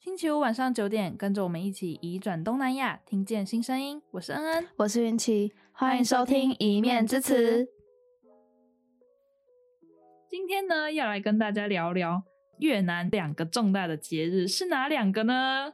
星期五晚上九点，跟着我们一起移转东南亚，听见新声音。我是恩恩，我是云奇，欢迎收听《一面之词》。今天呢，要来跟大家聊聊越南两个重大的节日是哪两个呢？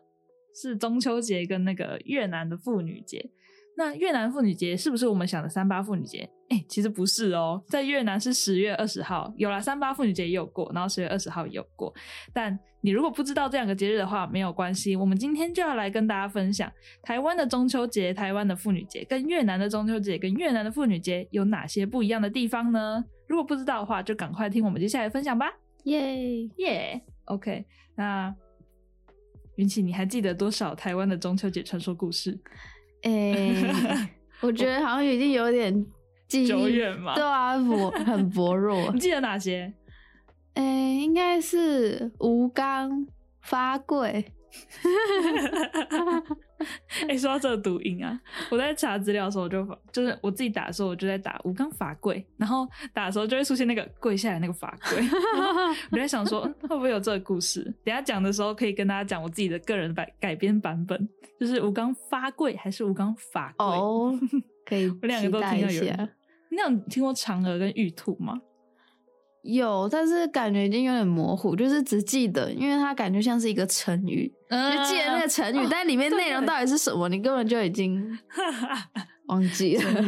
是中秋节跟那个越南的妇女节。那越南妇女节是不是我们想的三八妇女节？哎、欸，其实不是哦，在越南是十月二十号，有啦，三八妇女节也有过，然后十月二十号也有过。但你如果不知道这两个节日的话，没有关系，我们今天就要来跟大家分享台湾的中秋节、台湾的妇女节，跟越南的中秋节跟越南的妇女节有哪些不一样的地方呢？如果不知道的话，就赶快听我们接下来分享吧。耶耶，OK，那云奇，你还记得多少台湾的中秋节传说故事？哎、欸，我觉得好像已经有点记忆久远嘛。对啊，薄很薄弱。你记得哪些？哎、欸，应该是吴刚发桂。哎、欸，说到这个读音啊，我在查资料的时候，我就就是我自己打的时候，我就在打吴刚伐桂，然后打的时候就会出现那个跪下来那个伐桂，我在想说会不会有这个故事？等下讲的时候可以跟大家讲我自己的个人版改编版本，就是吴刚发桂还是吴刚伐桂？哦，可以，我两个都听到有那。你有听过嫦娥跟玉兔吗？有，但是感觉已经有点模糊，就是只记得，因为它感觉像是一个成语，嗯、就记得那个成语，哦、但里面内容到底是什么，你根本就已经 忘记了。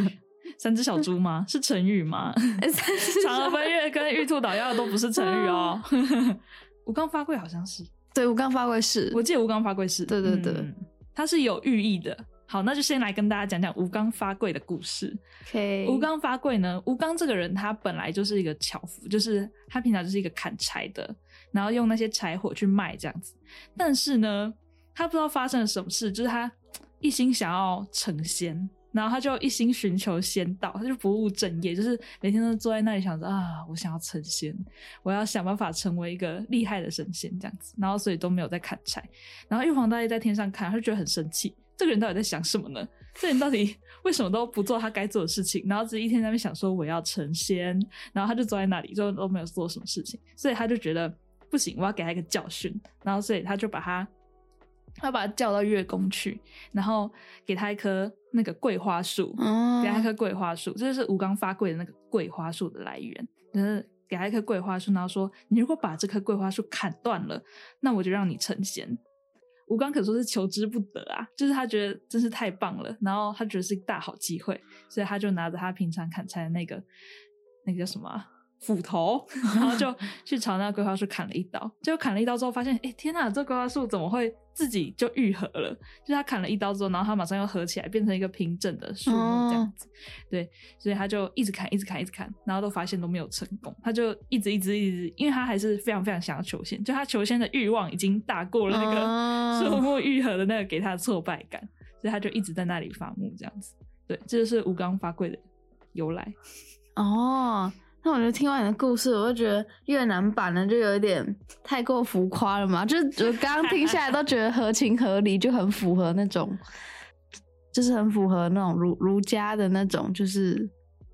三只小猪吗？是成语吗？嫦娥奔月跟玉兔捣药都不是成语哦。吴刚伐桂好像是，对，吴刚伐桂是，我记得吴刚伐桂是，对对对，嗯、它是有寓意的。好，那就先来跟大家讲讲吴刚伐桂的故事。吴刚伐桂呢？吴刚这个人他本来就是一个樵夫，就是他平常就是一个砍柴的，然后用那些柴火去卖这样子。但是呢，他不知道发生了什么事，就是他一心想要成仙，然后他就一心寻求仙道，他就不务正业，就是每天都坐在那里想着啊，我想要成仙，我要想办法成为一个厉害的神仙这样子。然后所以都没有在砍柴。然后玉皇大帝在天上看，他就觉得很生气。这个人到底在想什么呢？这人到底 为什么都不做他该做的事情？然后只一天在那边想说我要成仙，然后他就坐在那里，就都没有做什么事情。所以他就觉得不行，我要给他一个教训。然后所以他就把他，他把他叫到月宫去，然后给他一棵那个桂花树，嗯、给他一棵桂花树，这就是吴刚发桂的那个桂花树的来源。就是给他一棵桂花树，然后说你如果把这棵桂花树砍断了，那我就让你成仙。吴刚可说是求之不得啊，就是他觉得真是太棒了，然后他觉得是一个大好机会，所以他就拿着他平常砍柴的那个那个叫什么、啊、斧头，然后就 去朝那个桂花树砍了一刀。结果砍了一刀之后，发现哎、欸、天哪，这桂花树怎么会自己就愈合了？就是他砍了一刀之后，然后他马上又合起来，变成一个平整的树木这样子。对，所以他就一直砍，一直砍，一直砍，然后都发现都没有成功。他就一直一直一直，因为他还是非常非常想要求仙，就他求仙的欲望已经大过了那个。树木愈合的那个给他的挫败感，所以他就一直在那里伐木这样子。对，这就是吴刚伐桂的由来。哦，那我觉得听完你的故事，我就觉得越南版的就有一点太过浮夸了嘛。就是我刚刚听下来都觉得合情合理，就很符合那种，就是很符合那种儒儒家的那种，就是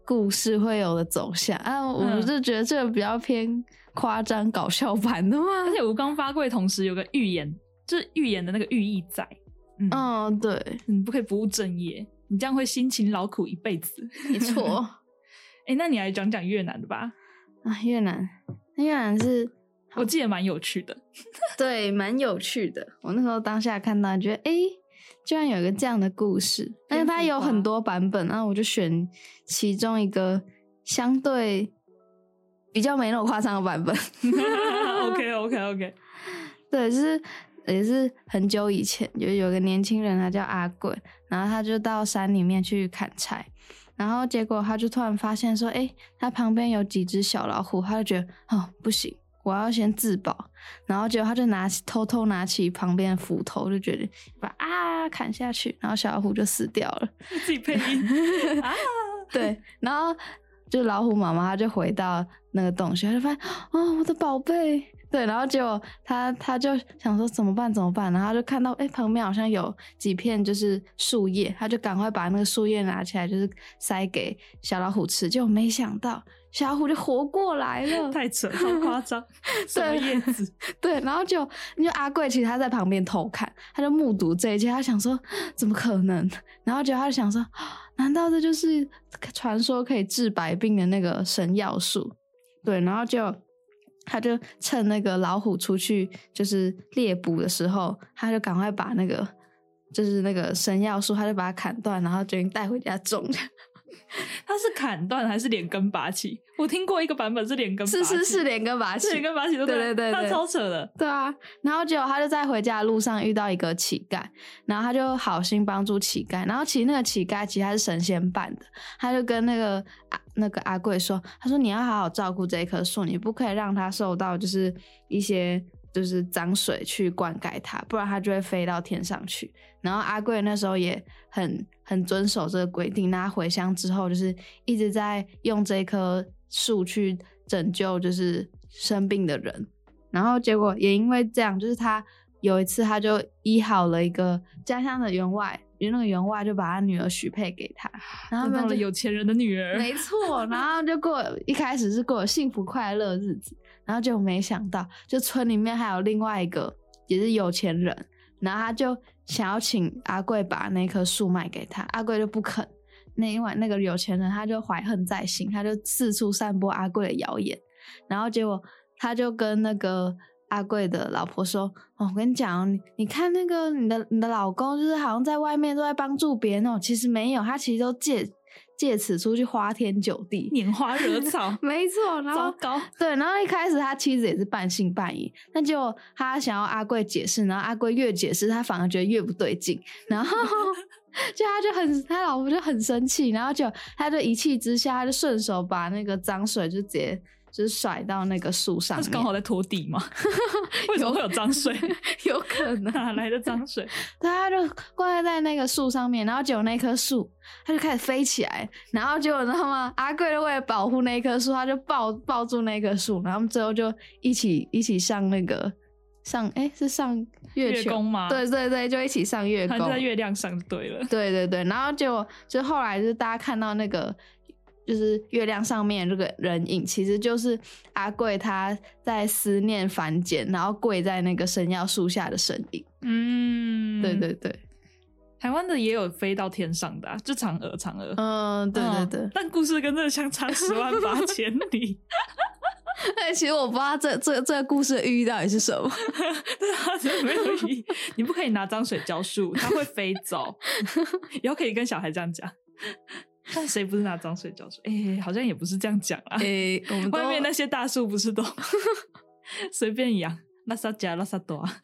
故事会有的走向啊。我就觉得这个比较偏夸张搞笑版的嘛。而且吴刚伐桂同时有个预言。就是预言的那个寓意在，嗯，哦、对，你不可以不务正业，你这样会辛勤劳苦一辈子。没错，哎、欸，那你来讲讲越南的吧。啊，越南，越南是，我记得蛮有趣的，对，蛮有趣的。我那时候当下看到，觉得哎、欸，居然有一个这样的故事，但是它有很多版本，然后我就选其中一个相对比较没那么夸张的版本。Okay, okay, okay. 对，就是。也是很久以前，就有个年轻人，他叫阿贵，然后他就到山里面去砍柴，然后结果他就突然发现说，哎，他旁边有几只小老虎，他就觉得哦不行，我要先自保，然后结果他就拿起偷偷拿起旁边的斧头，就觉得把啊砍下去，然后小老虎就死掉了。自己配音 啊，对，然后就老虎妈妈，她就回到那个洞穴，她就发现哦，我的宝贝。对，然后结果他他就想说怎么办怎么办，然后他就看到哎旁边好像有几片就是树叶，他就赶快把那个树叶拿起来，就是塞给小老虎吃，结果没想到小老虎就活过来了，太扯，好夸张，什么叶子？对，然后就因为阿贵其实他在旁边偷看，他就目睹这一切，他想说怎么可能？然后结果他就想说，难道这就是传说可以治百病的那个神药树？对，然后就。他就趁那个老虎出去就是猎捕的时候，他就赶快把那个就是那个神药树，他就把它砍断，然后决定带回家种。他是砍断还是连根拔起？我听过一个版本是连根拔起，是是是连根拔起，连根拔起，对对对，对，他超扯的。对啊，然后结果他就在回家的路上遇到一个乞丐，然后他就好心帮助乞丐，然后其实那个乞丐其实他是神仙扮的，他就跟那个阿那个阿贵说，他说你要好好照顾这一棵树，你不可以让它受到就是一些。就是脏水去灌溉它，不然它就会飞到天上去。然后阿贵那时候也很很遵守这个规定，那他回乡之后就是一直在用这棵树去拯救就是生病的人。然后结果也因为这样，就是他有一次他就医好了一个家乡的员外，因为那个员外就把他女儿许配给他，然后当了有钱人的女儿，没错。然后就过一开始是过幸福快乐日子。然后就没想到，就村里面还有另外一个也是有钱人，然后他就想要请阿贵把那棵树卖给他，阿贵就不肯。那因为那个有钱人他就怀恨在心，他就四处散播阿贵的谣言，然后结果他就跟那个阿贵的老婆说：“哦，我跟你讲，你你看那个你的你的老公，就是好像在外面都在帮助别人哦，其实没有，他其实都借。”借此出去花天酒地，拈花惹草，没错。然后，糟糕，对，然后一开始他妻子也是半信半疑，那就他想要阿贵解释，然后阿贵越解释，他反而觉得越不对劲，然后 就他就很，他老婆就很生气，然后就他就一气之下，他就顺手把那个脏水就直接。就是甩到那个树上，他是刚好在拖地吗？为什么会有脏水？有可能哪来的脏水？对，他就挂在那个树上面，然后结果那棵树，他就开始飞起来，然后结果你知道吗？阿贵为了保护那棵树，他就抱抱住那棵树，然后最后就一起一起上那个上，哎、欸，是上月，月宫吗？对对对，就一起上月宫，他在月亮上，对了，对对对，然后结果就后来就是大家看到那个。就是月亮上面这个人影，其实就是阿贵他在思念凡间，然后跪在那个神药树下的身影。嗯，对对对，台湾的也有飞到天上的、啊，就嫦娥，嫦娥。嗯，对对对，但故事跟这个相差十万八千里。哎，其实我不知道这这这个故事的寓意到底是什么。对啊，真的没有意义。你不可以拿脏水浇树，它会飞走。以后可以跟小孩这样讲。但谁不是拿脏水浇树？哎、欸，好像也不是这样讲啊。哎、欸，我们 外面那些大树不是都 随便养，拉萨加拉萨多啊。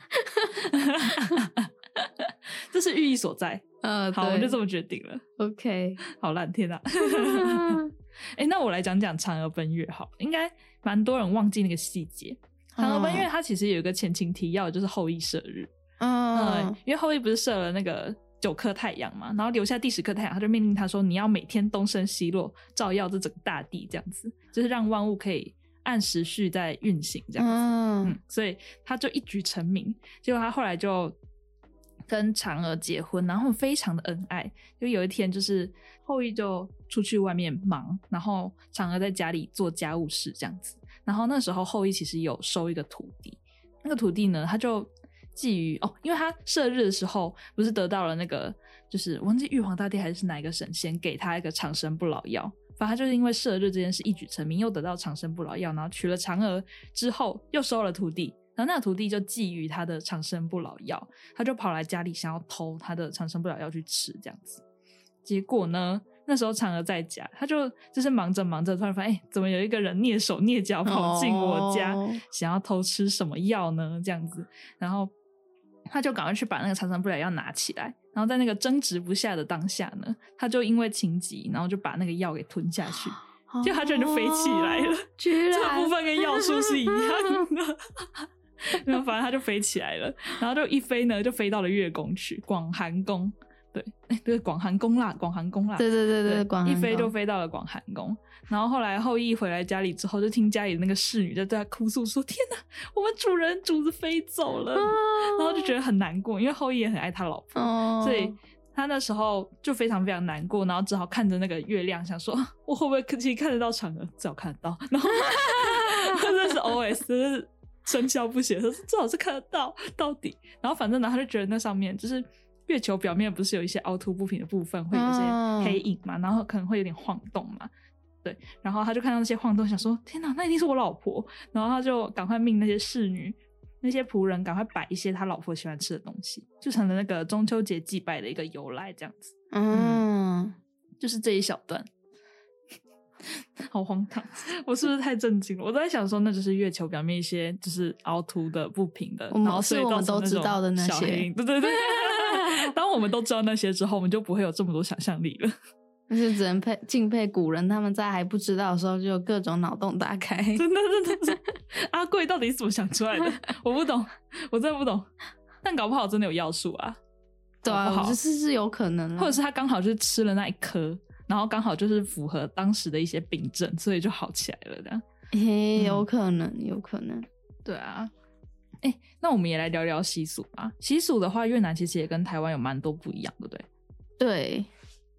这是寓意所在。嗯，好，我就这么决定了。OK，好烂天啊！哎、欸，那我来讲讲嫦娥奔月好，应该蛮多人忘记那个细节。嫦娥奔月它其实有一个前情提要，就是后羿射日。嗯，嗯，因为后羿不是射了那个。九颗太阳嘛，然后留下第十颗太阳，他就命令他说：“你要每天东升西落，照耀这整个大地，这样子，就是让万物可以按时序在运行，这样子。嗯”嗯，所以他就一举成名。结果他后来就跟嫦娥结婚，然后非常的恩爱。就有一天，就是后羿就出去外面忙，然后嫦娥在家里做家务事这样子。然后那时候后羿其实有收一个徒弟，那个徒弟呢，他就。觊觎哦，因为他射日的时候不是得到了那个，就是忘记玉皇大帝还是哪一个神仙给他一个长生不老药，反正他就是因为射日这件事一举成名，又得到长生不老药，然后娶了嫦娥之后又收了徒弟，然后那个徒弟就觊觎他的长生不老药，他就跑来家里想要偷他的长生不老药去吃，这样子，结果呢，那时候嫦娥在家，他就就是忙着忙着，突然发现，哎、欸，怎么有一个人蹑手蹑脚跑进我家，哦、想要偷吃什么药呢？这样子，然后。他就赶快去把那个长生不老药拿起来，然后在那个争执不下的当下呢，他就因为情急，然后就把那个药给吞下去，就他居然就飞起来了。居然这部分跟药术是一样的，然后反正他就飞起来了，然后就一飞呢，就飞到了月宫去，广寒宫。对，哎，对，广寒宫啦，广寒宫啦，对对对对，广一飞就飞到了广寒宫。然后后来后羿回来家里之后，就听家里的那个侍女在对他哭诉说：“天哪，我们主人主子飞走了。”然后就觉得很难过，因为后羿也很爱他老婆，所以他那时候就非常非常难过，然后只好看着那个月亮，想说：“我会不会其实看得到嫦娥？最好看得到。”然后 真的是 OS，就是生肖不写，他说最好是看得到到底。然后反正呢，他就觉得那上面就是月球表面不是有一些凹凸不平的部分，会有一些黑影嘛，然后可能会有点晃动嘛。对，然后他就看到那些晃动，想说：“天哪，那一定是我老婆。”然后他就赶快命那些侍女、那些仆人赶快摆一些他老婆喜欢吃的东西，就成了那个中秋节祭拜的一个由来，这样子。嗯，嗯，就是这一小段，好荒唐！我是不是太震惊了？我都在想说，那就是月球表面一些就是凹凸的、不平的，然后所以我们都知道的那些。对对对，当我们都知道那些之后，我们就不会有这么多想象力了。那 就只能佩敬佩古人，他们在还不知道的时候就各种脑洞大开。真的，真的，真的，阿贵到底是怎么想出来的？我不懂，我真的不懂。但搞不好真的有药术啊！对啊，好，是是有可能，或者是他刚好就是吃了那一颗，然后刚好就是符合当时的一些病症，所以就好起来了。这样，嘿，有可能，有可能。对啊，哎、欸，那我们也来聊聊习俗吧。习俗的话，越南其实也跟台湾有蛮多不一样，对不对？对。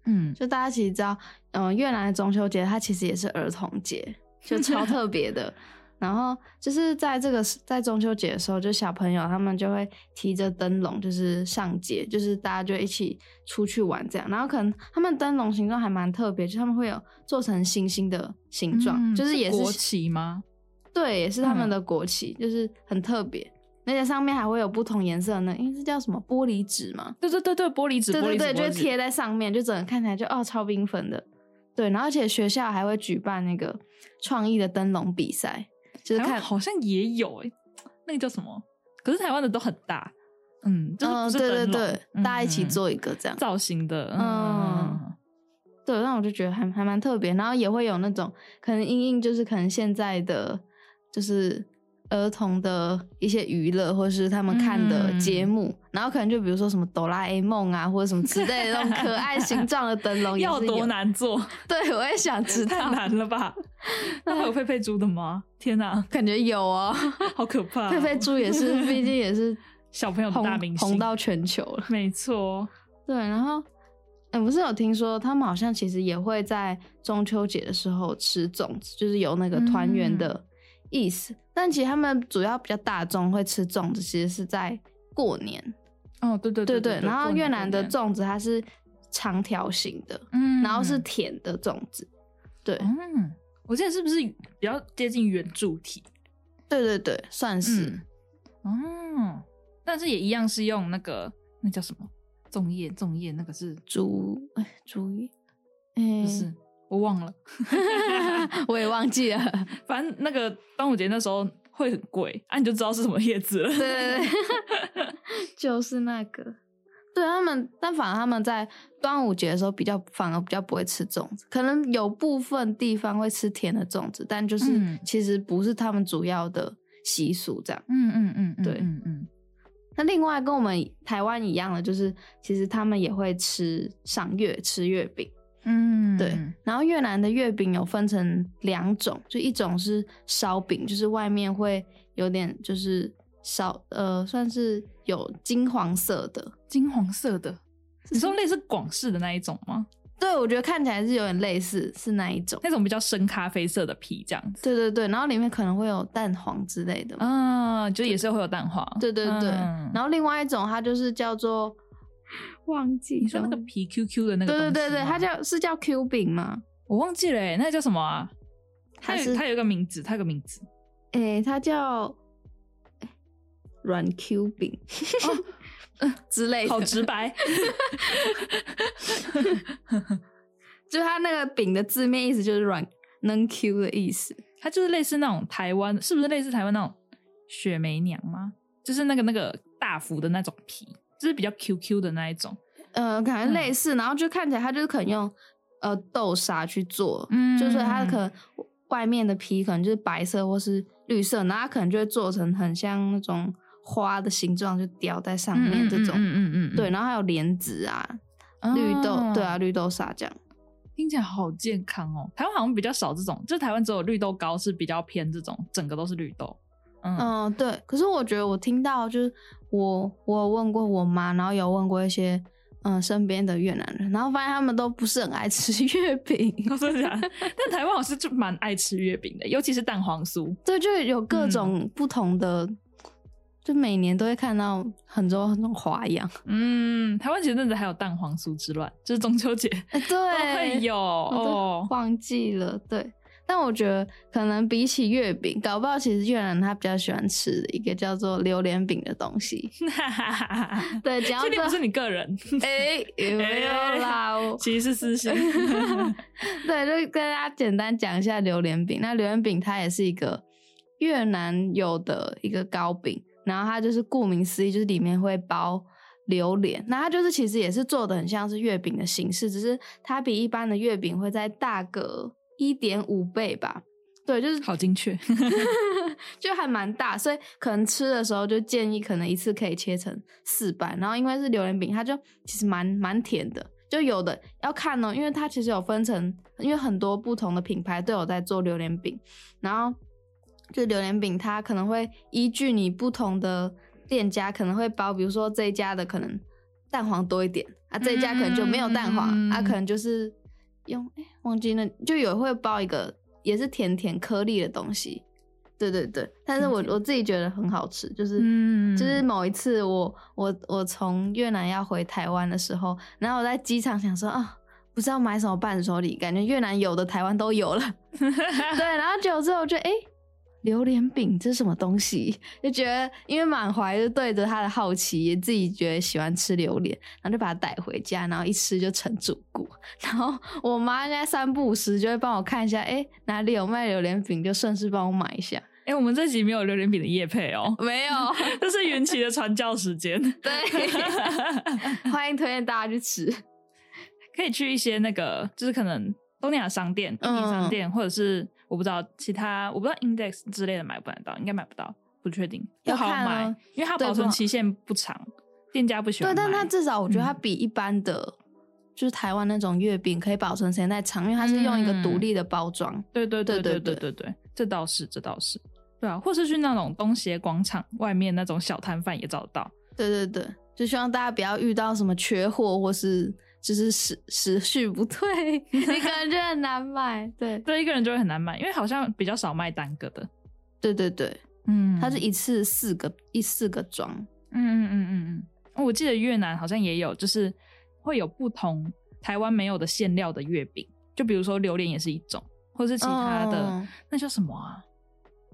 嗯，就大家其实知道，嗯、呃，越南的中秋节它其实也是儿童节，就超特别的。然后就是在这个在中秋节的时候，就小朋友他们就会提着灯笼，就是上街，就是大家就一起出去玩这样。然后可能他们灯笼形状还蛮特别，就他们会有做成星星的形状，嗯、就是也是，是国旗吗？对，也是他们的国旗，嗯、就是很特别。而且上面还会有不同颜色的，因为是叫什么玻璃纸嘛？对对对对，玻璃纸，对对对，就贴在上面，就整个看起来就哦超缤纷的。对，然后而且学校还会举办那个创意的灯笼比赛，就是看好像也有哎、欸，那个叫什么？可是台湾的都很大，嗯，就是对对对，嗯、大家一起做一个这样造型的，嗯，嗯对，那我就觉得还还蛮特别。然后也会有那种可能因应就是可能现在的就是。儿童的一些娱乐，或是他们看的节目，嗯、然后可能就比如说什么哆啦 A 梦啊，或者什么之类的那种 可爱形状的灯笼，要多难做？对，我也想知道，太难了吧？那还有佩佩猪的吗？天哪，感觉有哦，好可怕、哦！佩佩猪也是，毕竟也是小朋友的大明星，红到全球了。没错，对。然后，哎，不是有听说他们好像其实也会在中秋节的时候吃粽子，就是有那个团圆的意思。嗯但其实他们主要比较大众会吃粽子，其实是在过年。哦，对对对对，对，然后越南的粽子它是长条形的，嗯，然后是甜的粽子。对，嗯，我记得是不是比较接近圆柱体？对对对，算是。嗯，嗯，但是也一样是用那个那叫什么粽叶？粽叶那个是竹哎竹叶？哎，不是。我忘了 我也忘记了。反正那个端午节那时候会很贵，啊，你就知道是什么叶子了。对对对，就是那个。对他们，但反而他们在端午节的时候比较，反而比较不会吃粽子。可能有部分地方会吃甜的粽子，但就是其实不是他们主要的习俗这样。嗯嗯嗯，对嗯嗯。那另外跟我们台湾一样的，就是其实他们也会吃赏月，吃月饼。嗯，对。然后越南的月饼有分成两种，就一种是烧饼，就是外面会有点就是烧，呃，算是有金黄色的，金黄色的。你说类似广式的那一种吗？对，我觉得看起来是有点类似，是那一种，那种比较深咖啡色的皮这样子。对对对，然后里面可能会有蛋黄之类的，嗯，就也是会有蛋黄。对对对，嗯、然后另外一种它就是叫做。忘记你说那个皮 Q Q 的那个，对对对对，它叫是叫 Q 饼吗？我忘记了，欸，那个叫什么啊？它有它有一个名字，它有个名字，诶、欸，它叫软 Q 饼，哦呃，之类的，好直白，就它那个饼的字面意思就是软能 Q 的意思，它就是类似那种台湾，是不是类似台湾那种雪梅娘吗？就是那个那个大福的那种皮。就是比较 Q Q 的那一种，呃，感觉类似，嗯、然后就看起来它就是可能用呃豆沙去做，嗯，就是它可能外面的皮可能就是白色或是绿色，然后它可能就会做成很像那种花的形状，就雕在上面这种，嗯嗯嗯，嗯，嗯，对，然后还有莲子啊，绿豆，对啊，绿豆沙这样。听起来好健康哦！台湾好像比较少这种，就台湾只有绿豆糕是比较偏这种，整个都是绿豆。嗯，嗯对。可是我觉得我听到就是我我有问过我妈，然后有问过一些嗯身边的越南人，然后发现他们都不是很爱吃月饼。我说假的？但台湾我是就蛮爱吃月饼的，尤其是蛋黄酥。对，就有各种不同的。嗯就每年都会看到很多很多花样，嗯，台湾前阵子还有蛋黄酥之乱，就是中秋节，欸、对，都会有哦，忘记了，对。但我觉得可能比起月饼，搞不好其实越南他比较喜欢吃的一个叫做榴莲饼的东西。对，只要这不是你个人，哎、欸，没有啦，其实是私心。对，就跟大家简单讲一下榴莲饼。那榴莲饼它也是一个越南有的一个糕饼。然后它就是顾名思义，就是里面会包榴莲。那它就是其实也是做的很像是月饼的形式，只是它比一般的月饼会再大个一点五倍吧。对，就是好精确，就还蛮大，所以可能吃的时候就建议可能一次可以切成四瓣。然后因为是榴莲饼，它就其实蛮蛮甜的。就有的要看哦，因为它其实有分成，因为很多不同的品牌都有在做榴莲饼，然后。就榴莲饼，它可能会依据你不同的店家，可能会包，比如说这一家的可能蛋黄多一点啊，这一家可能就没有蛋黄，嗯、啊，可能就是用哎、欸、忘记那，就有会包一个也是甜甜颗粒的东西，对对对，但是我我自己觉得很好吃，就是、嗯、就是某一次我我我从越南要回台湾的时候，然后我在机场想说啊，不知道买什么伴手礼，感觉越南有的台湾都有了，对，然后久之后就哎。欸榴莲饼这是什么东西？就觉得因为满怀就对着他的好奇，也自己觉得喜欢吃榴莲，然后就把它带回家，然后一吃就成主顾。然后我妈应该三不五时就会帮我看一下，哎，哪里有卖榴莲饼，就顺势帮我买一下。哎，我们这集没有榴莲饼的叶配哦，没有，这是云奇的传教时间。对，欢迎推荐大家去吃，可以去一些那个，就是可能东南亚商店、印尼商店，嗯、或者是。我不知道其他，我不知道 Index 之类的买不买到，应该买不到，不确定。不好买，因为它保存期限不长，店家不喜欢。对，但它至少我觉得它比一般的，嗯、就是台湾那种月饼可以保存时间再长，因为它是用一个独立的包装。对对对对对对对，这倒是这倒是。对啊，或是去那种东协广场外面那种小摊贩也找得到。对对对，就希望大家不要遇到什么缺货或是。就是时时序不对，一个人就很难买。对，对，一个人就会很难买，因为好像比较少卖单个的。对对对，嗯，它是一次四个一四个装。嗯嗯嗯嗯嗯。我记得越南好像也有，就是会有不同台湾没有的馅料的月饼，就比如说榴莲也是一种，或是其他的，哦、那叫什么啊？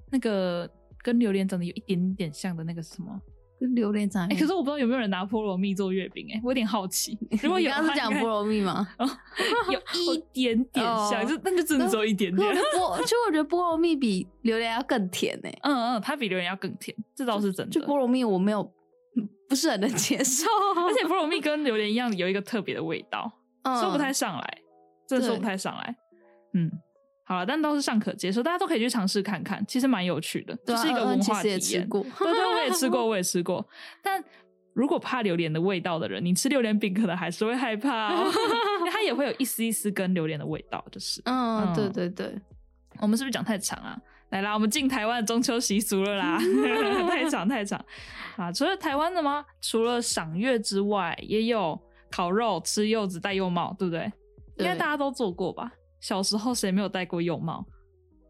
那个跟榴莲长得有一点点像的那个是什么？跟榴莲长，哎，可是我不知道有没有人拿菠萝蜜做月饼，哎，我有点好奇。如果有，刚刚是讲菠萝蜜吗？有一点点像，就那就真的只有一点点。菠，其实我觉得菠萝蜜比榴莲要更甜诶。嗯嗯，它比榴莲要更甜，这倒是真的。就菠萝蜜我没有，不是很能接受。而且菠萝蜜跟榴莲一样，有一个特别的味道，说不太上来，真的说不太上来。嗯。好了，但都是尚可接受，大家都可以去尝试看看，其实蛮有趣的，就、啊、是一个文化体验。也吃过对对，我也吃过，我也吃过。但如果怕榴莲的味道的人，你吃榴莲饼可能还是会害怕哦，它也会有一丝一丝跟榴莲的味道，就是。嗯，嗯对对对。我们是不是讲太长啊？来啦，我们进台湾的中秋习俗了啦，太长太长啊！除了台湾的吗？除了赏月之外，也有烤肉、吃柚子、戴柚帽，对不对？对应该大家都做过吧？小时候谁没有戴过泳帽？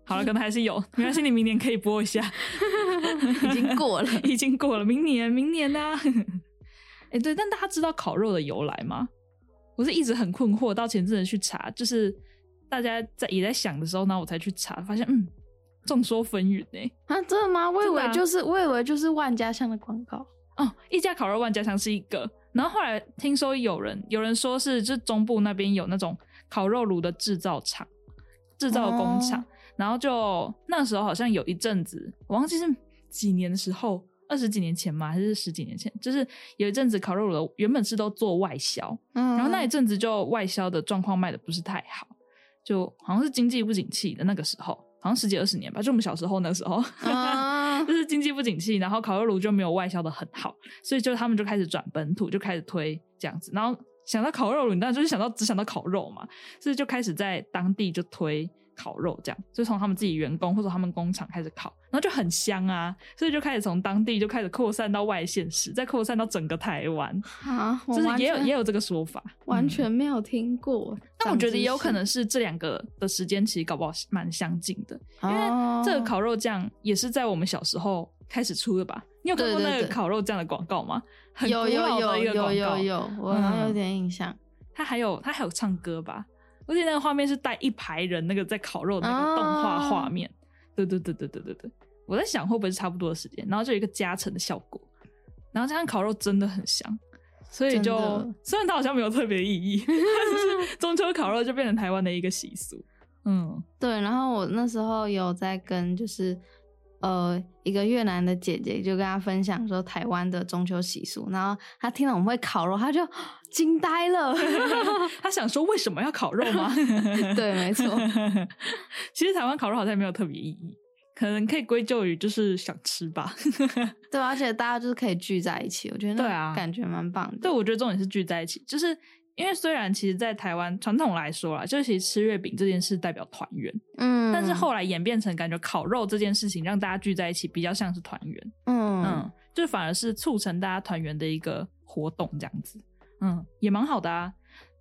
好了，可能还是有，没关系，你明年可以播一下。已经过了，已经过了，明年，明年呢、啊？哎、欸，对，但大家知道烤肉的由来吗？我是一直很困惑，到前阵子去查，就是大家在也在想的时候，然后我才去查，发现嗯，众说纷纭呢。啊，真的吗？我以为就是，我以为就是万家香的广告哦，一家烤肉万家香是一个，然后后来听说有人有人说是，就中部那边有那种。烤肉炉的制造厂、制造工厂，哦、然后就那时候好像有一阵子，我忘记是几年的时候，二十几年前吗？还是十几年前？就是有一阵子烤肉炉原本是都做外销，嗯，然后那一阵子就外销的状况卖的不是太好，就好像是经济不景气的那个时候，好像十几二十年吧，就我们小时候那时候，哦、就是经济不景气，然后烤肉炉就没有外销的很好，所以就他们就开始转本土，就开始推这样子，然后。想到烤肉，你当然就是想到只想到烤肉嘛，所以就开始在当地就推。烤肉这样，就从他们自己员工或者他们工厂开始烤，然后就很香啊，所以就开始从当地就开始扩散到外县市，再扩散到整个台湾啊，就是也有也有这个说法，完全没有听过。嗯、但我觉得也有可能是这两个的时间其实搞不好蛮相近的，因为这个烤肉酱也是在我们小时候开始出的吧？你有看过那个烤肉酱的广告吗？有有有有有有有，我好像有点印象。他还有他还有唱歌吧？而且那个画面是带一排人那个在烤肉的那个动画画面，对对对对对对对，我在想会不会是差不多的时间，然后就有一个加成的效果，然后这样烤肉真的很香，所以就虽然它好像没有特别意义，但是中秋烤肉就变成台湾的一个习俗。嗯，对，然后我那时候有在跟就是。呃，一个越南的姐姐就跟他分享说台湾的中秋习俗，然后他听了我们会烤肉，他就 惊呆了。他想说为什么要烤肉吗？对，没错。其实台湾烤肉好像没有特别意义，可能可以归咎于就是想吃吧。对，而且大家就是可以聚在一起，我觉得对啊，感觉蛮棒的。对，我觉得重点是聚在一起，就是。因为虽然其实，在台湾传统来说啦，就是其实吃月饼这件事代表团圆，嗯，但是后来演变成感觉烤肉这件事情让大家聚在一起，比较像是团圆，嗯嗯，就反而是促成大家团圆的一个活动这样子，嗯，也蛮好的啊。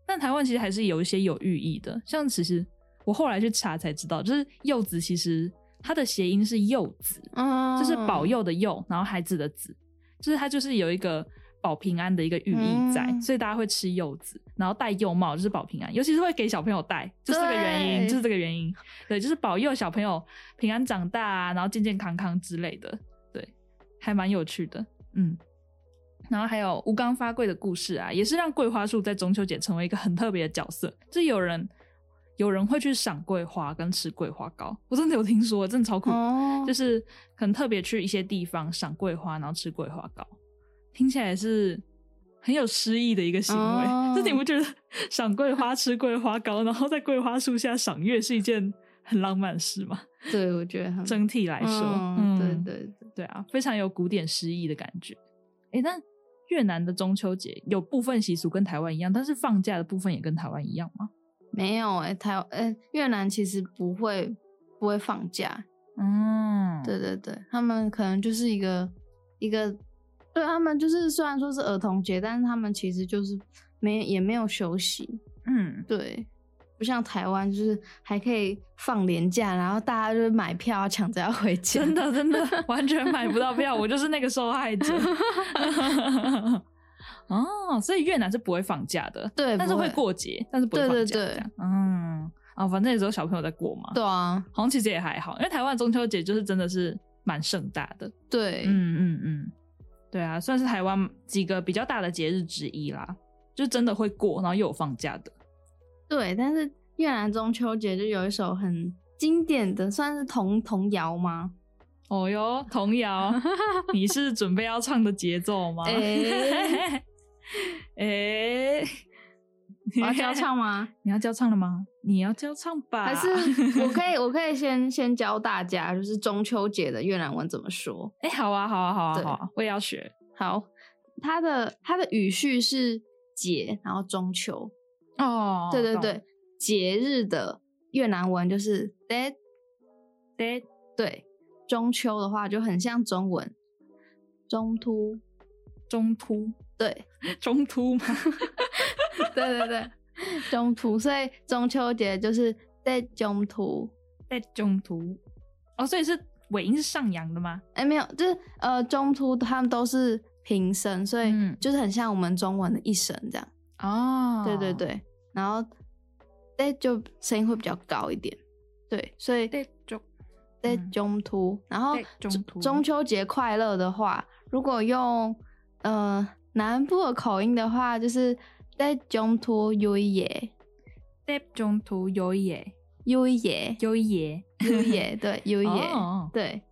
但台湾其实还是有一些有寓意的，像其实我后来去查才知道，就是柚子其实它的谐音是柚子，嗯，就是保佑的佑，然后孩子的子，就是它就是有一个。保平安的一个寓意在，嗯、所以大家会吃柚子，然后戴柚帽，就是保平安，尤其是会给小朋友戴，就是这个原因，就是这个原因，对，就是保佑小朋友平安长大啊，然后健健康康之类的，对，还蛮有趣的，嗯，然后还有吴刚发桂的故事啊，也是让桂花树在中秋节成为一个很特别的角色，就是有人有人会去赏桂花跟吃桂花糕，我真的有听说，真的超酷，哦、就是很特别去一些地方赏桂花，然后吃桂花糕。听起来是很有诗意的一个行为，就、oh. 你不觉得 赏桂花、吃桂花糕，然后在桂花树下赏月是一件很浪漫的事吗？对，我觉得整体来说，嗯，嗯对对对，对啊，非常有古典诗意的感觉。哎，但越南的中秋节有部分习俗跟台湾一样，但是放假的部分也跟台湾一样吗？没有哎，台哎越南其实不会不会放假。嗯，对对对，他们可能就是一个一个。对他们就是虽然说是儿童节，但是他们其实就是没也没有休息，嗯，对，不像台湾就是还可以放年假，然后大家就是买票抢着要回家，真的真的 完全买不到票，我就是那个受害者。哦，所以越南是不会放假的，对，但是会过节，但是不会放假，对对对，嗯，啊，反正也只有小朋友在过嘛，对啊，好像其实也还好，因为台湾中秋节就是真的是蛮盛大的，对，嗯嗯嗯。嗯对啊，算是台湾几个比较大的节日之一啦，就真的会过，然后又有放假的。对，但是越南中秋节就有一首很经典的，算是童童谣吗？哦哟，童谣，你是准备要唱的节奏吗？哎，哎。我要教唱吗？你要教唱了吗？你要教唱吧？还是 我可以，我可以先先教大家，就是中秋节的越南文怎么说？哎、欸，好啊，好啊，好啊，对好啊，我也要学。好，它的它的语序是节，然后中秋。哦，对对对，节日的越南文就是 Tết Tết。对，中秋的话就很像中文，中突中突，对，中突吗？对 对对，中途，所以中秋节就是在中途，在中途，哦，所以是尾音是上扬的吗？哎，没有，就是呃，中途他们都是平声，所以就是很像我们中文的一声这样。哦，对对对，然后在就声音会比较高一点，对，所以在中在中途，然后中秋节快乐的话，如果用呃南部的口音的话，就是。在中途有耶，在中途有耶，有耶，有耶，有耶，对，有耶，对，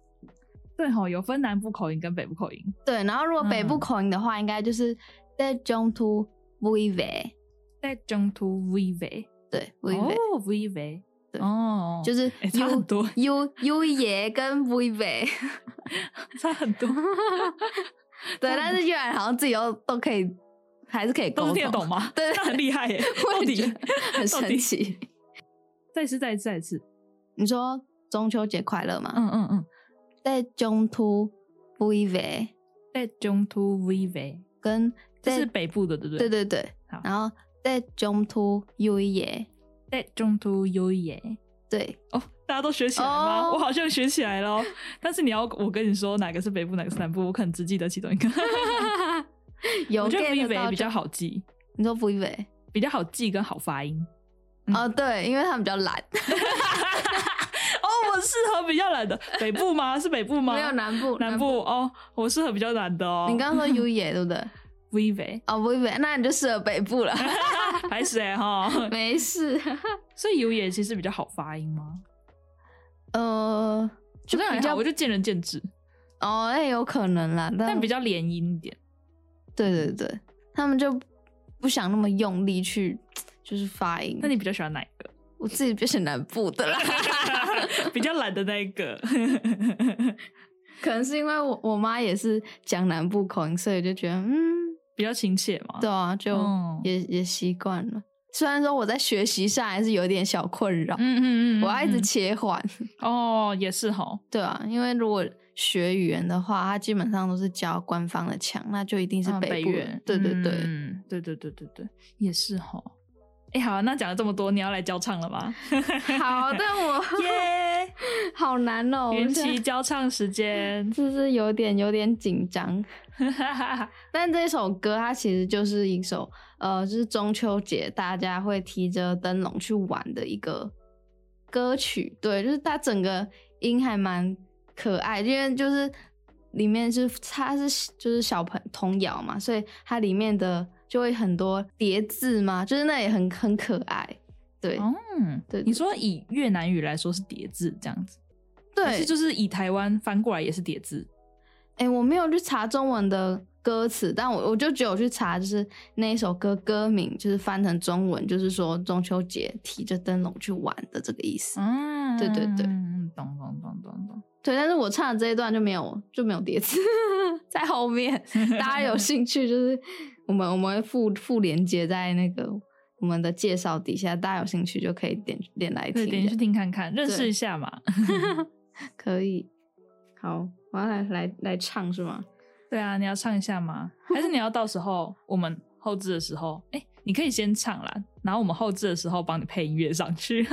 对吼，有分南部口音跟北部口音。对，然后如果北部口音的话，应该就是在中途 vui，在中途 vui，对，vui，哦，vui，对，哦，就是差很多，有有耶跟 vui，差很多。对，但是越南好像自己都都可以。还是可以沟通，都听得懂吗？对，那很厉害耶！到底很神奇。再一次，再一次，再一次。你说中秋节快乐吗？嗯嗯嗯。在中途 vui，在中途 vui，跟这是北部的，对不对？对对对。好，然后在中途 uye，在中途 uye，对。哦，大家都学起来了吗？我好像学起来了。但是你要我跟你说哪个是北部，哪个是南部，我可能只记得其中一个。有，我觉得 vui 比较好记。你说 vui 比较好记跟好发音。哦，对，因为他们比较懒。我适合比较懒的北部吗？是北部吗？没有南部，南部哦。我适合比较懒的哦。你刚刚说 U 野对不对？Vive 哦，Vive，那你就适合北部了。还是哎哈，没事。所以 U 野其实比较好发音吗？呃，就比较，我就见仁见智。哦，那有可能啦，但比较连音一点。对对对，他们就不想那么用力去就是发音。那你比较喜欢哪一个？我自己比较喜欢南部的啦 比较懒的那一个，可能是因为我我妈也是讲南部口音，所以就觉得嗯比较亲切嘛。对啊，就也、嗯、也习惯了。虽然说我在学习上还是有点小困扰，嗯嗯嗯，我要一直切换。哦，也是哈，对啊，因为如果学语言的话，它基本上都是教官方的腔，那就一定是北部。嗯、对对对，嗯，对对对对对，也是哈。哎、欸，好、啊，那讲了这么多，你要来教唱了吗？好的，我! 好难哦、喔，元气教唱时间，就是有点有点紧张。但这首歌它其实就是一首，呃，就是中秋节大家会提着灯笼去玩的一个歌曲。对，就是它整个音还蛮可爱，因为就是里面是它是就是小朋童谣嘛，所以它里面的。就会很多叠字嘛，就是那也很很可爱，对，嗯，对。你说以越南语来说是叠字这样子，对，是就是以台湾翻过来也是叠字。哎、欸，我没有去查中文的歌词，但我我就只有去查，就是那一首歌歌名，就是翻成中文，就是说中秋节提着灯笼去玩的这个意思。嗯，对对对，懂懂懂懂懂。对，但是我唱的这一段就没有就没有叠词 在后面，大家有兴趣就是。我们我们会附附连接在那个我们的介绍底下，大家有兴趣就可以点点来听，点去听看看，认识一下嘛。可以，好，我要来来来唱是吗？对啊，你要唱一下吗？还是你要到时候我们后置的时候，哎、欸，你可以先唱啦，然后我们后置的时候帮你配音乐上去。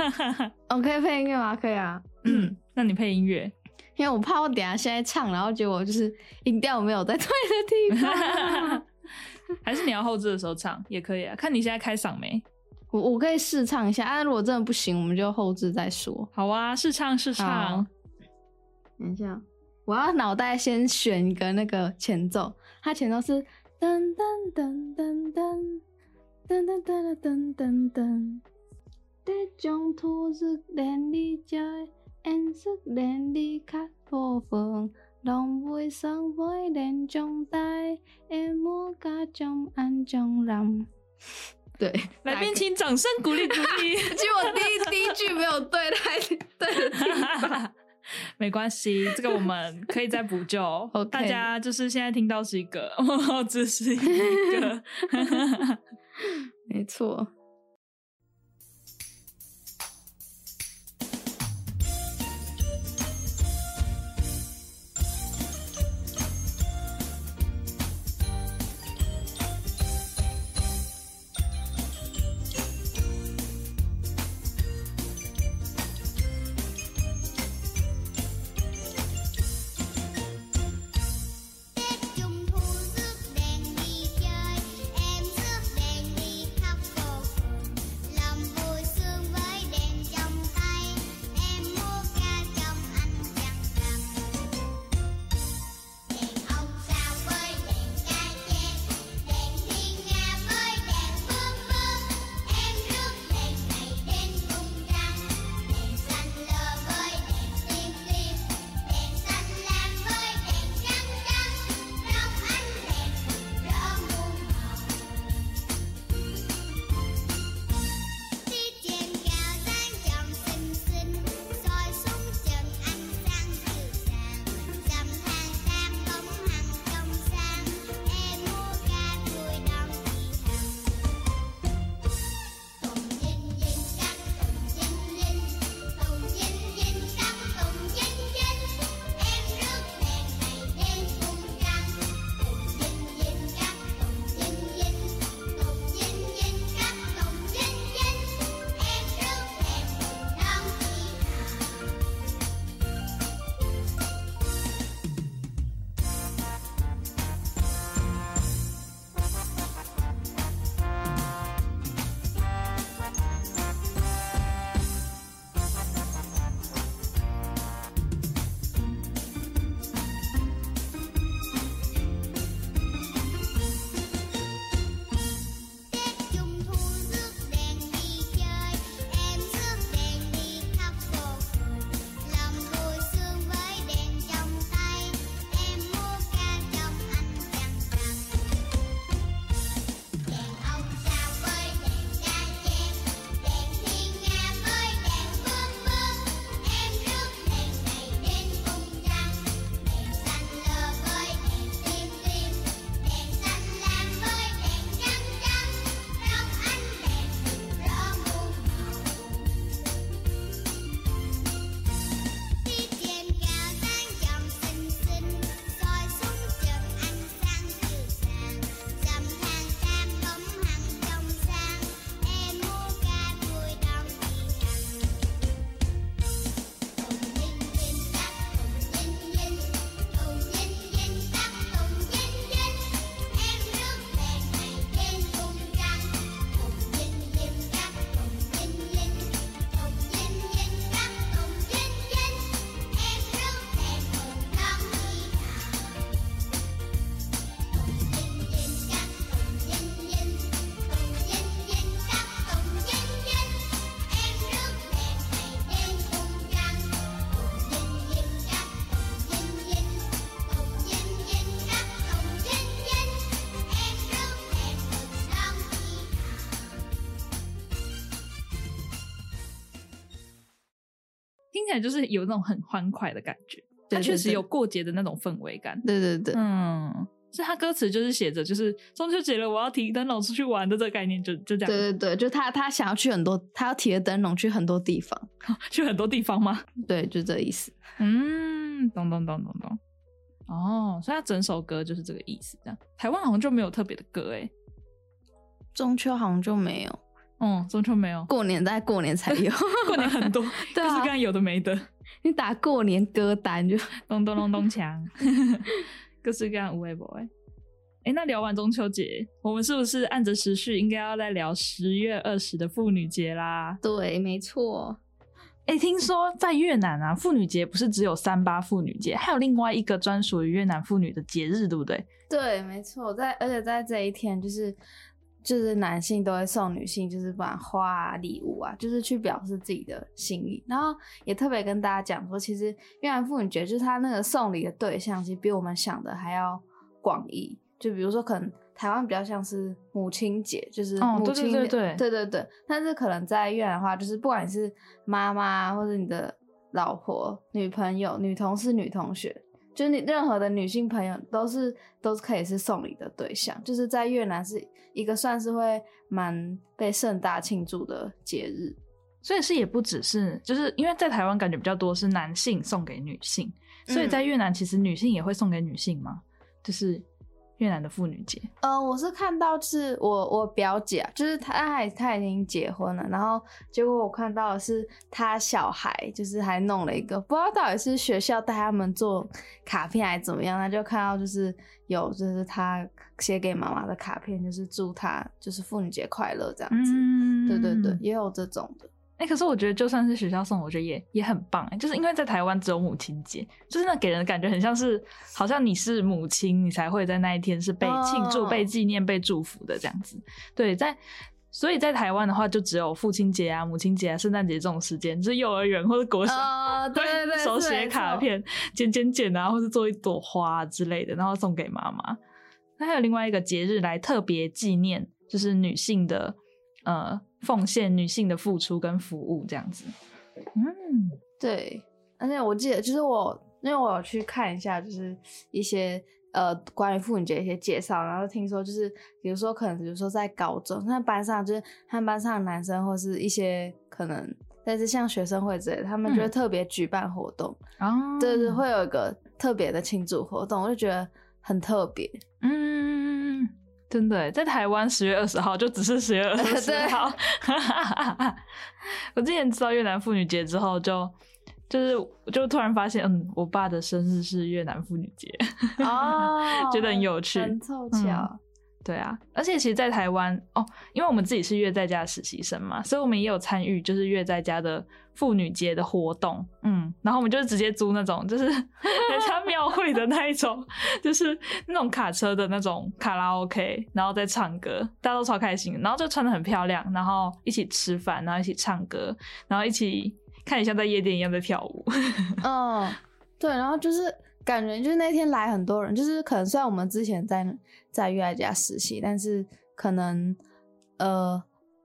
我 可以配音乐吗？可以啊。嗯，那你配音乐，因为我怕我等下现在唱，然后结果就是音调没有在对的地方。还是你要后置的时候唱也可以啊，看你现在开嗓没？我我可以试唱一下啊，如果真的不行，我们就后置再说。好啊，试唱试唱。等一下，我要脑袋先选一个那个前奏，它前奏是噔噔噔噔噔噔噔噔噔噔噔。在中途是连理解，颜色连理较部分。龙尾双尾连中带，夜幕加中暗中 ramp。对，来宾请掌声鼓励鼓励。其实我第一第一句没有对，太对的地方，没关系，这个我们可以再补救。Okay. 大家就是现在听到是一个，只是一个，没错。起来就是有那种很欢快的感觉。它确实有过节的那种氛围感。对对对，嗯，所以它歌词就是写着，就是中秋节了，我要提灯笼出去玩的这个概念就，就就这样。对对对，就他他想要去很多，他要提着灯笼去很多地方，去很多地方吗？对，就这意思。嗯，咚咚咚咚咚。哦，所以他整首歌就是这个意思。这样，台湾好像就没有特别的歌诶，中秋好像就没有。嗯，中秋没有，过年在过年才有，过年很多，对啊，就是刚刚有的没的。你打过年歌单就咚咚咚咚锵，各式各样无微不微。哎，那聊完中秋节，我们是不是按着时序应该要再聊十月二十的妇女节啦？对，没错。哎，听说在越南啊，妇女节不是只有三八妇女节，还有另外一个专属于越南妇女的节日，对不对？对，没错。在而且在这一天，就是。就是男性都会送女性，就是不管花啊、礼物啊，就是去表示自己的心意。然后也特别跟大家讲说，其实越南妇女节就是他那个送礼的对象，其实比我们想的还要广义。就比如说，可能台湾比较像是母亲节，就是母亲节，哦，对对对对，对对对。但是可能在越南的话，就是不管你是妈妈或者你的老婆、女朋友、女同事、女同学。就是你任何的女性朋友都是都是可以是送礼的对象，就是在越南是一个算是会蛮被盛大庆祝的节日，所以是也不只是就是因为在台湾感觉比较多是男性送给女性，所以在越南其实女性也会送给女性嘛？就是。越南的妇女节，呃，我是看到是我我表姐啊，就是她还她已经结婚了，然后结果我看到的是她小孩，就是还弄了一个，不知道到底是学校带他们做卡片还是怎么样，那就看到就是有就是她写给妈妈的卡片，就是祝她就是妇女节快乐这样子，嗯，对对对，也有这种的。哎、欸，可是我觉得就算是学校送，我觉得也也很棒哎，就是因为在台湾只有母亲节，就是那给人的感觉很像是，好像你是母亲，你才会在那一天是被庆祝、oh. 被纪念、被祝福的这样子。对，在所以在台湾的话，就只有父亲节啊、母亲节啊、圣诞节这种时间，就是幼儿园或者国小，oh, 对对对，手写卡片、剪剪剪啊，或者做一朵花之类的，然后送给妈妈。那还有另外一个节日来特别纪念，就是女性的呃。奉献女性的付出跟服务这样子，嗯，对，而且我记得就是我，因为我有去看一下，就是一些呃关于妇女节的一些介绍，然后听说就是比如说可能比如说在高中，那班上就是他们班上的男生或是一些可能，但是像学生会之类的，他们就会特别举办活动，嗯，对对，会有一个特别的庆祝活动，我就觉得很特别，嗯。真的，在台湾十月二十号就只是十月二十号。我之前知道越南妇女节之后就，就就是就突然发现，嗯，我爸的生日是越南妇女节，哦，觉得很有趣，很凑巧。嗯对啊，而且其实，在台湾哦，因为我们自己是越在家实习生嘛，所以我们也有参与，就是越在家的妇女节的活动，嗯，然后我们就直接租那种，就是 人家庙会的那一种，就是那种卡车的那种卡拉 OK，然后再唱歌，大家都超开心，然后就穿的很漂亮，然后一起吃饭，然后一起唱歌，然后一起看你像在夜店一样在跳舞，嗯，对，然后就是。感觉就是那天来很多人，就是可能虽然我们之前在在月爱家实习，但是可能呃，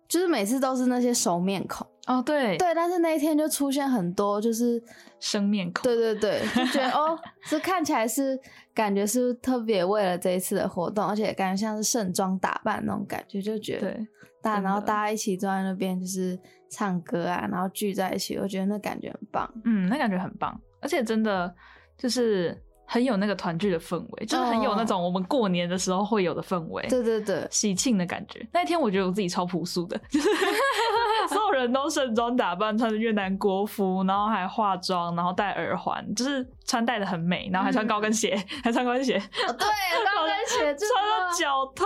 就是每次都是那些熟面孔哦，对对，但是那一天就出现很多就是生面孔，对对对，就觉得哦，是看起来是感觉是特别为了这一次的活动，而且感觉像是盛装打扮那种感觉，就觉得对大，然后大家一起坐在那边就是唱歌啊，然后聚在一起，我觉得那感觉很棒，嗯，那感觉很棒，而且真的。就是很有那个团聚的氛围，就是很有那种我们过年的时候会有的氛围，对对对，喜庆的感觉。那一天我觉得我自己超朴素的，就是 所有人都盛装打扮，穿着越南国服，然后还化妆，然后戴耳环，就是穿戴的很美，然后还穿高跟鞋，嗯、还穿高跟鞋。哦，对，高跟鞋穿到脚痛。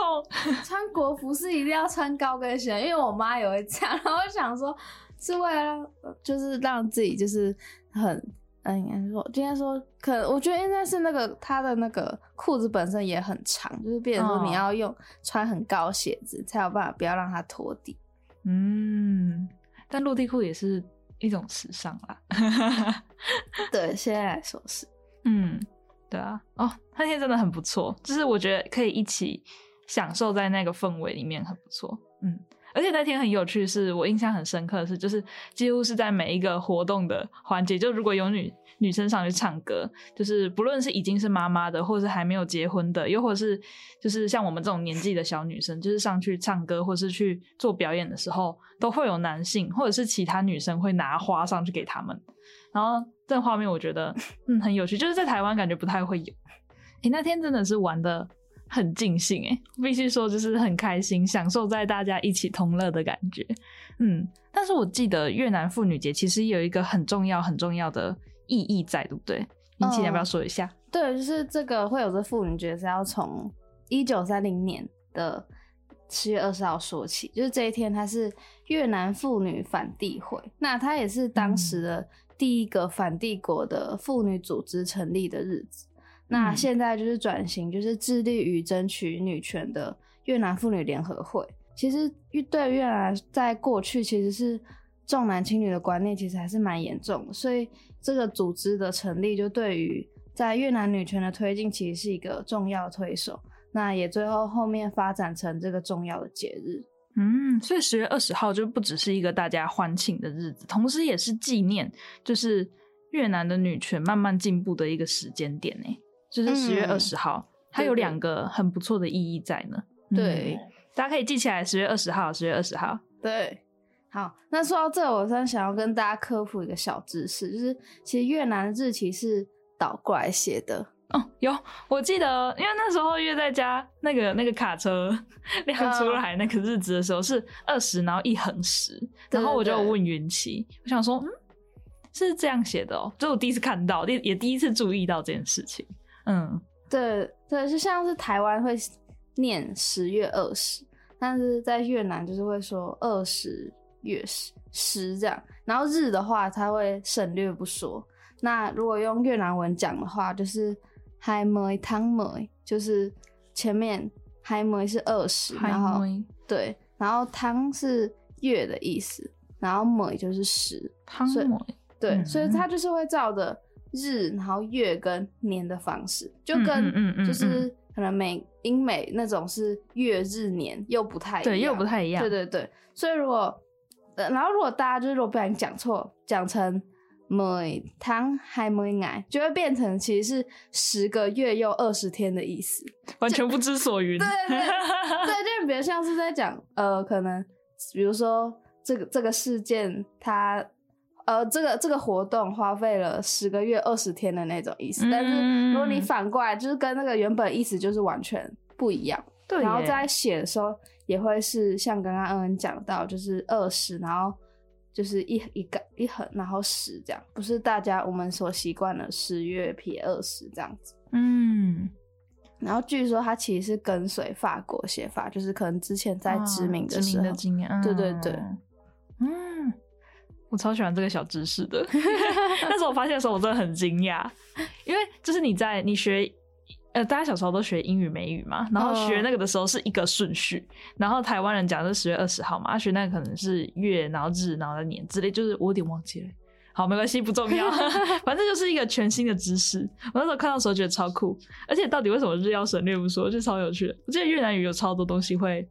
穿国服是一定要穿高跟鞋，因为我妈也会这样，然后我想说是为了让，就是让自己就是很。嗯，应该说，今天说，可我觉得应该是那个他的那个裤子本身也很长，就是变成说你要用穿很高鞋子、哦、才有办法不要让它拖地。嗯，但落地裤也是一种时尚啦。对，现在来说是。嗯，对啊。哦，那天真的很不错，就是我觉得可以一起享受在那个氛围里面，很不错。嗯。而且那天很有趣是，我印象很深刻的是，就是几乎是在每一个活动的环节，就如果有女女生上去唱歌，就是不论是已经是妈妈的，或者是还没有结婚的，又或是就是像我们这种年纪的小女生，就是上去唱歌或是去做表演的时候，都会有男性或者是其他女生会拿花上去给他们。然后这画面我觉得嗯很有趣，就是在台湾感觉不太会有。诶，那天真的是玩的。很尽兴诶，必须说就是很开心，享受在大家一起同乐的感觉。嗯，但是我记得越南妇女节其实有一个很重要、很重要的意义在，对不对？你请要不要说一下？对，就是这个会有这妇女节是要从一九三零年的七月二十号说起，就是这一天它是越南妇女反帝会，那它也是当时的第一个反帝国的妇女组织成立的日子。那现在就是转型，就是致力于争取女权的越南妇女联合会。其实对越南在过去其实是重男轻女的观念，其实还是蛮严重的。所以这个组织的成立，就对于在越南女权的推进，其实是一个重要推手。那也最后后面发展成这个重要的节日。嗯，所以十月二十号就不只是一个大家欢庆的日子，同时也是纪念，就是越南的女权慢慢进步的一个时间点呢。就是十月二十号，嗯，它有两个很不错的意义在呢。对，嗯，大家可以记起来，十月二十号，十月二十号。对，好，那说到这，我突然想要跟大家科普一个小知识，就是其实越南的日期是倒过来写的。哦，有，我记得，因为那时候越在家那个那个卡车 亮出来那个日子的时候是二十，然后一横十，然后我就问云奇，我想说，嗯，是这样写的哦，就我第一次看到，第也第一次注意到这件事情。嗯，对对，就像是台湾会念十月二十，但是在越南就是会说二十月十十这样，然后日的话它会省略不说。那如果用越南文讲的话，就是 hai mươi tháng mười，就是前面 hai mươi 是二十，然后对，然后 tháng 是月的意思，然后 mười 就是十，所以对、嗯，所以它就是会照着。日，然后月跟年的方式，就跟就是可能美英美那种是月日年又不太对，又不太一样。对对对，所以如果，呃，然后如果大家就是如果不小心讲错，讲成 mười tháng hai mươi ngày，就会变成其实是十个月又二十天的意思，完全不知所云。对对对，对，就比如像是在讲呃，可能比如说这个这个事件它。呃，这个这个活动花费了十个月二十天的那种意思，嗯，但是如果你反过来，就是跟那个原本意思就是完全不一样。对，然后在写的时候也会是像刚刚恩恩讲到，就是二十，然后就是一一个一横，然后十这样，不是大家我们所习惯的十月撇二十这样子。嗯，然后据说它其实是跟随法国写法，就是可能之前在殖民的时候，啊、经验、嗯，对对。对，嗯。我超喜欢这个小知识的，那时候我发现的时候，我真的很惊讶，因为就是你在你学，呃，大家小时候都学英语美语嘛，然后学那个的时候是一个顺序，然后台湾人讲的是十月二十号嘛，学那个可能是月，然后日，然后年之类，就是我有点忘记了。好，没关系，不重要，反正就是一个全新的知识。我那时候看到的时候觉得超酷，而且到底为什么日要省略不说，就超有趣的。我记得越南语有超多东西会。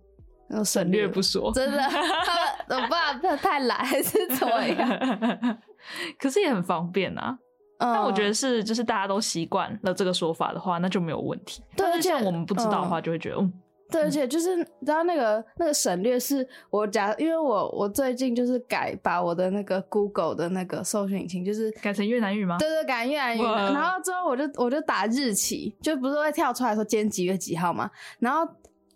省略不说，真的，他们怎么办？他太懒还是怎么样？可是也很方便啊。嗯，但我觉得是，就是大家都习惯了这个说法的话，那就没有问题。对，而且我们不知道的话，就会觉得，嗯，对，而且就是你知道那个那个省略是我假，因为我我最近就是改把我的那个 Google 的那个搜寻引擎就是改成越南语吗？对对，改成越南语。然后之后我就我就打日期，就不是会跳出来说今天几月几号嘛，然后。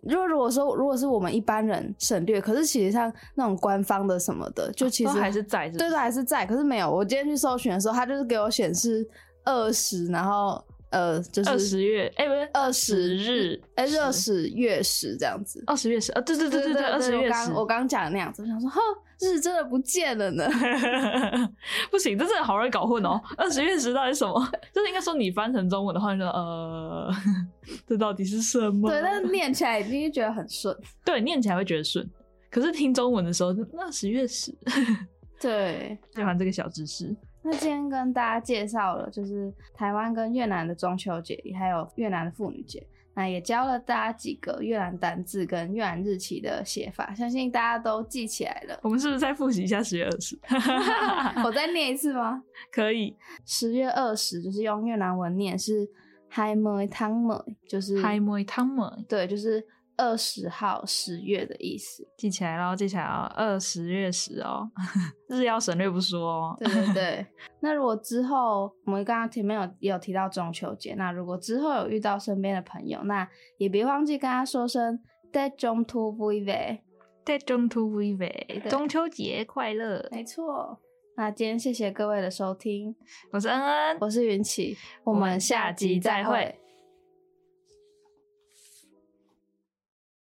如果如果说如果是我们一般人省略，可是其实像那种官方的什么的，就其实还是在是是，对对，还是在。可是没有，我今天去搜寻的时候，它就是给我显示二十，然后呃，就是二十月，哎、欸，不是二十日，哎，是二十月十这样子，二十月十，啊，对对对对对，二十月十。我刚刚讲的那样子，我想说，哈，日真的不见了呢，不行，这真的好容易搞混哦。二十月十到底是什么？就是应该说你翻成中文的话，你说呃。这到底是什么？对，但是念起来已经觉得很顺。对，念起来会觉得顺。可是听中文的时候，那十月十。对，喜欢这个小知识。那今天跟大家介绍了，就是台湾跟越南的中秋节，还有越南的妇女节。那也教了大家几个越南单字跟越南日期的写法，相信大家都记起来了。我们是不是再复习一下十月二十？我再念一次吗？可以。十月二十就是用越南文念是 hai mươi tháng mười，就是 hai mươi tháng mười，对，就是。二十号十月的意思，记起来喽，记起来哦。二十月十哦，这是要省略不说哦。对对对。那如果之后我们刚刚前面有有提到中秋节，那如果之后有遇到身边的朋友，那也别忘记跟他说声 Trung Thu Vui Vẻ，Tết Trung Thu Vui Vẻ，中秋节快乐。没错。那今天谢谢各位的收听，我是恩恩，我是云奇，我们下集再会。